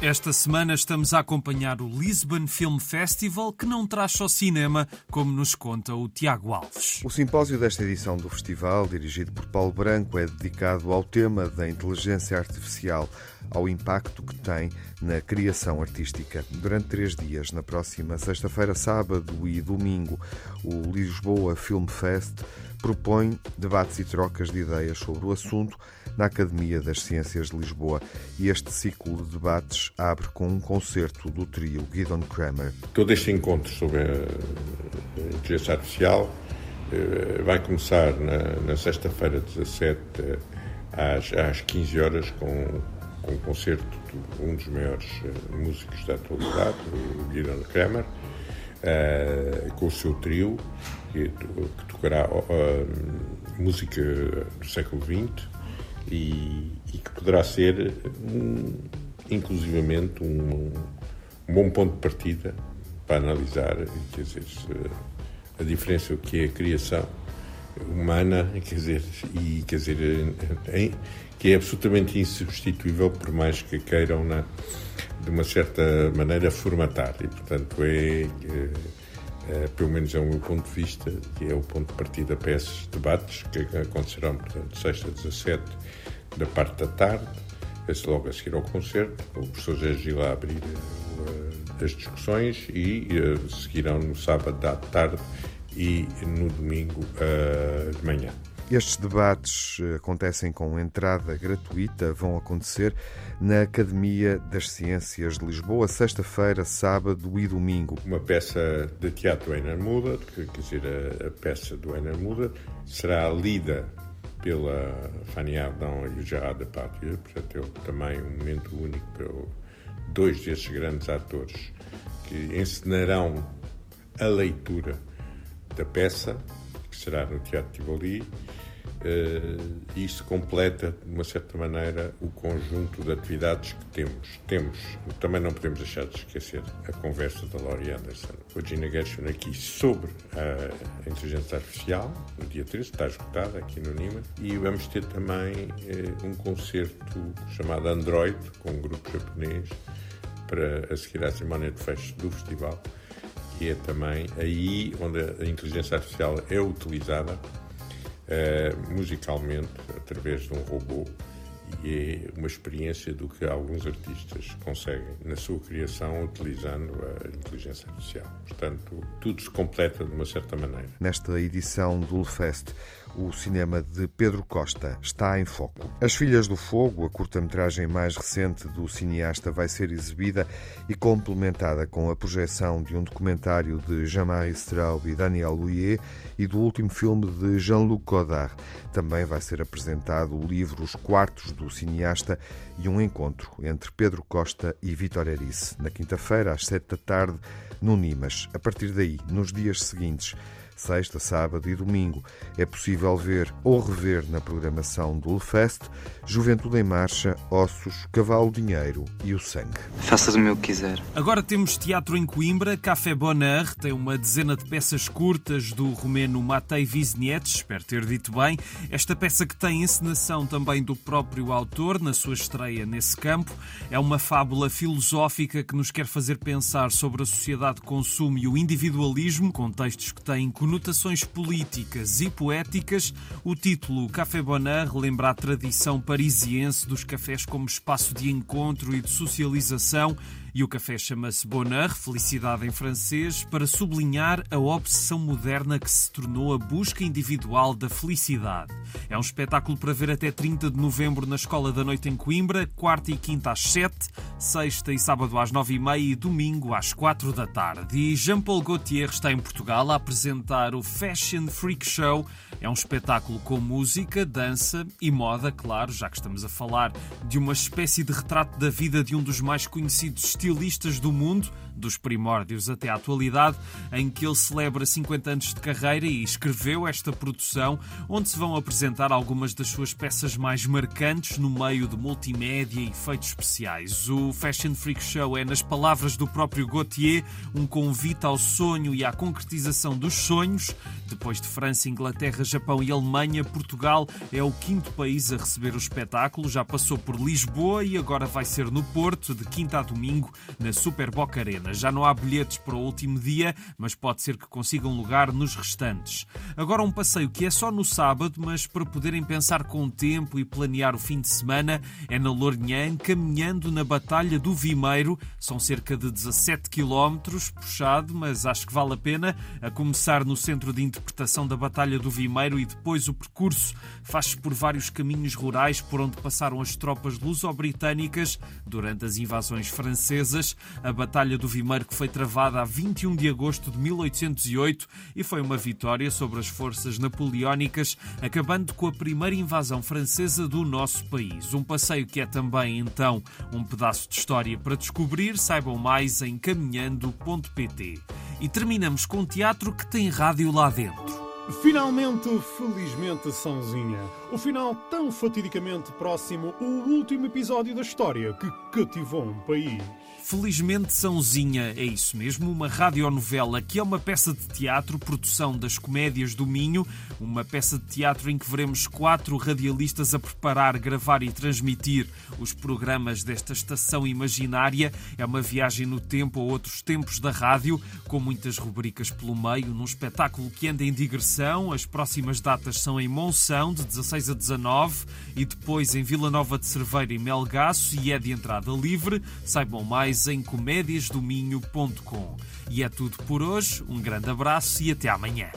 Esta semana estamos a acompanhar o Lisbon Film Festival, que não traz só cinema, como nos conta o Tiago Alves. O simpósio desta edição do festival, dirigido por Paulo Branco, é dedicado ao tema da inteligência artificial, ao impacto que tem na criação artística. Durante três dias, na próxima sexta-feira, sábado e domingo, o Lisboa Film Fest propõe debates e trocas de ideias sobre o assunto na Academia das Ciências de Lisboa. E este ciclo de debates abre com um concerto do trio Gideon Kramer. Todo este encontro sobre a inteligência artificial eh, vai começar na, na sexta-feira 17 às, às 15 horas com, com um concerto de um dos maiores eh, músicos da atualidade, o Kramer, uh, com o seu trio, que, que tocará uh, música do século XX e, e que poderá ser, um, inclusivamente, um, um, bom ponto de partida para analisar quer dizer, a diferença que é a criação humana, quer dizer, e quer dizer, em, que é absolutamente insubstituível por mais que queiram na, de uma certa maneira formatar. E portanto é, é é, pelo menos é o meu ponto de vista, que é o ponto de partida para esses debates que acontecerão, portanto, sexta 17 da parte da tarde, logo a seguir ao concerto, o professor José Gil a abrir uh, as discussões e uh, seguirão no sábado à tarde e no domingo uh, de manhã. Estes debates eh, acontecem com entrada gratuita, vão acontecer na Academia das Ciências de Lisboa, sexta-feira, sábado e domingo. Uma peça de teatro Einar Muda, quer dizer, a, a peça do Einar Muda, será lida pela Fanny Ardão e o Gerard Depardieu, portanto é também um momento único para dois desses grandes atores que encenarão a leitura da peça, que será no Teatro Tivoli, Uh, isso completa, de uma certa maneira, o conjunto de atividades que temos. Temos, também não podemos deixar de esquecer a conversa da Laurie Anderson. Com a Gina Gershon aqui sobre a inteligência artificial, no dia 13, está esgotada aqui no Nima, e vamos ter também uh, um concerto chamado Android, com um grupo japonês, para a seguir à cerimónia de fecho do festival, que é também aí onde a inteligência artificial é utilizada uh, musicalmente através de um robô e é uma experiência do que alguns artistas conseguem na sua criação utilizando a inteligência artificial. Portanto, tudo se completa de uma certa maneira. Nesta edição do Ulfest, o cinema de Pedro Costa está em foco. As Filhas do Fogo, a curta-metragem mais recente do cineasta, vai ser exibida e complementada com a projeção de um documentário de Jean-Marie Straub e Daniel Louier e do último filme de Jean-Luc Godard. Também vai ser apresentado o livro Os Quartos do cineasta e um encontro entre Pedro Costa e Vitor Erice, na quinta-feira, às sete da tarde, no Nimas. A partir daí, nos dias seguintes, sexta, sábado e domingo. É possível ver ou rever na programação do Ulfest Juventude em Marcha, Ossos, Cavalo Dinheiro e o Sangue. Faça do meu que quiser. Agora temos teatro em Coimbra, Café Bonheur, tem uma dezena de peças curtas do romeno Matei Wisniewicz, espero ter dito bem. Esta peça que tem encenação também do próprio autor na sua estreia nesse campo. É uma fábula filosófica que nos quer fazer pensar sobre a sociedade de consumo e o individualismo, contextos que têm conotações políticas e poéticas, o título Café Bonheur lembra a tradição parisiense dos cafés como espaço de encontro e de socialização e o café chama-se Bonheur, felicidade em francês, para sublinhar a obsessão moderna que se tornou a busca individual da felicidade. É um espetáculo para ver até 30 de novembro na Escola da Noite em Coimbra, quarta e quinta às 7, sexta e sábado às 9 e meia e domingo às 4 da tarde. E Jean-Paul Gaultier está em Portugal a apresentar o Fashion Freak Show. É um espetáculo com música, dança e moda, claro, já que estamos a falar de uma espécie de retrato da vida de um dos mais conhecidos estilistas do mundo, dos primórdios até à atualidade, em que ele celebra 50 anos de carreira e escreveu esta produção, onde se vão apresentar algumas das suas peças mais marcantes no meio de multimédia e efeitos especiais. O Fashion Freak Show é, nas palavras do próprio Gauthier, um convite ao sonho e à concretização dos sonhos. Depois de França, Inglaterra, Japão e Alemanha, Portugal é o quinto país a receber o espetáculo. Já passou por Lisboa e agora vai ser no Porto, de quinta a domingo, na Super Boca Arena. Já não há bilhetes para o último dia, mas pode ser que consigam lugar nos restantes. Agora um passeio que é só no sábado, mas para poderem pensar com tempo e planear o fim de semana, é na Lourinhã, caminhando na Batalha do Vimeiro. São cerca de 17 quilómetros, puxado, mas acho que vale a pena. A começar no centro de interpretação da Batalha do Vimeiro e depois o percurso faz-se por vários caminhos rurais por onde passaram as tropas luso-britânicas durante as invasões francesas. A Batalha do Vimeiro que foi travada a 21 de agosto de 1808 e foi uma vitória sobre as forças napoleónicas, acabando com a primeira invasão francesa do nosso país. Um passeio que é também, então, um pedaço de história para descobrir. Saibam mais em caminhando.pt. E terminamos com um teatro que tem rádio lá dentro. Finalmente, felizmente, Sãozinha. O final tão fatidicamente próximo, o último episódio da história que cativou um país. Felizmente Sãozinha é isso mesmo, uma radionovela que é uma peça de teatro, produção das Comédias do Minho, uma peça de teatro em que veremos quatro radialistas a preparar, gravar e transmitir os programas desta estação imaginária. É uma viagem no tempo a outros tempos da rádio, com muitas rubricas pelo meio, num espetáculo que anda em digressão. As próximas datas são em Monção, de 16 a 19, e depois em Vila Nova de Cerveira e Melgaço, e é de entrada livre. Saibam mais em comédiasdominho.com. E é tudo por hoje, um grande abraço e até amanhã.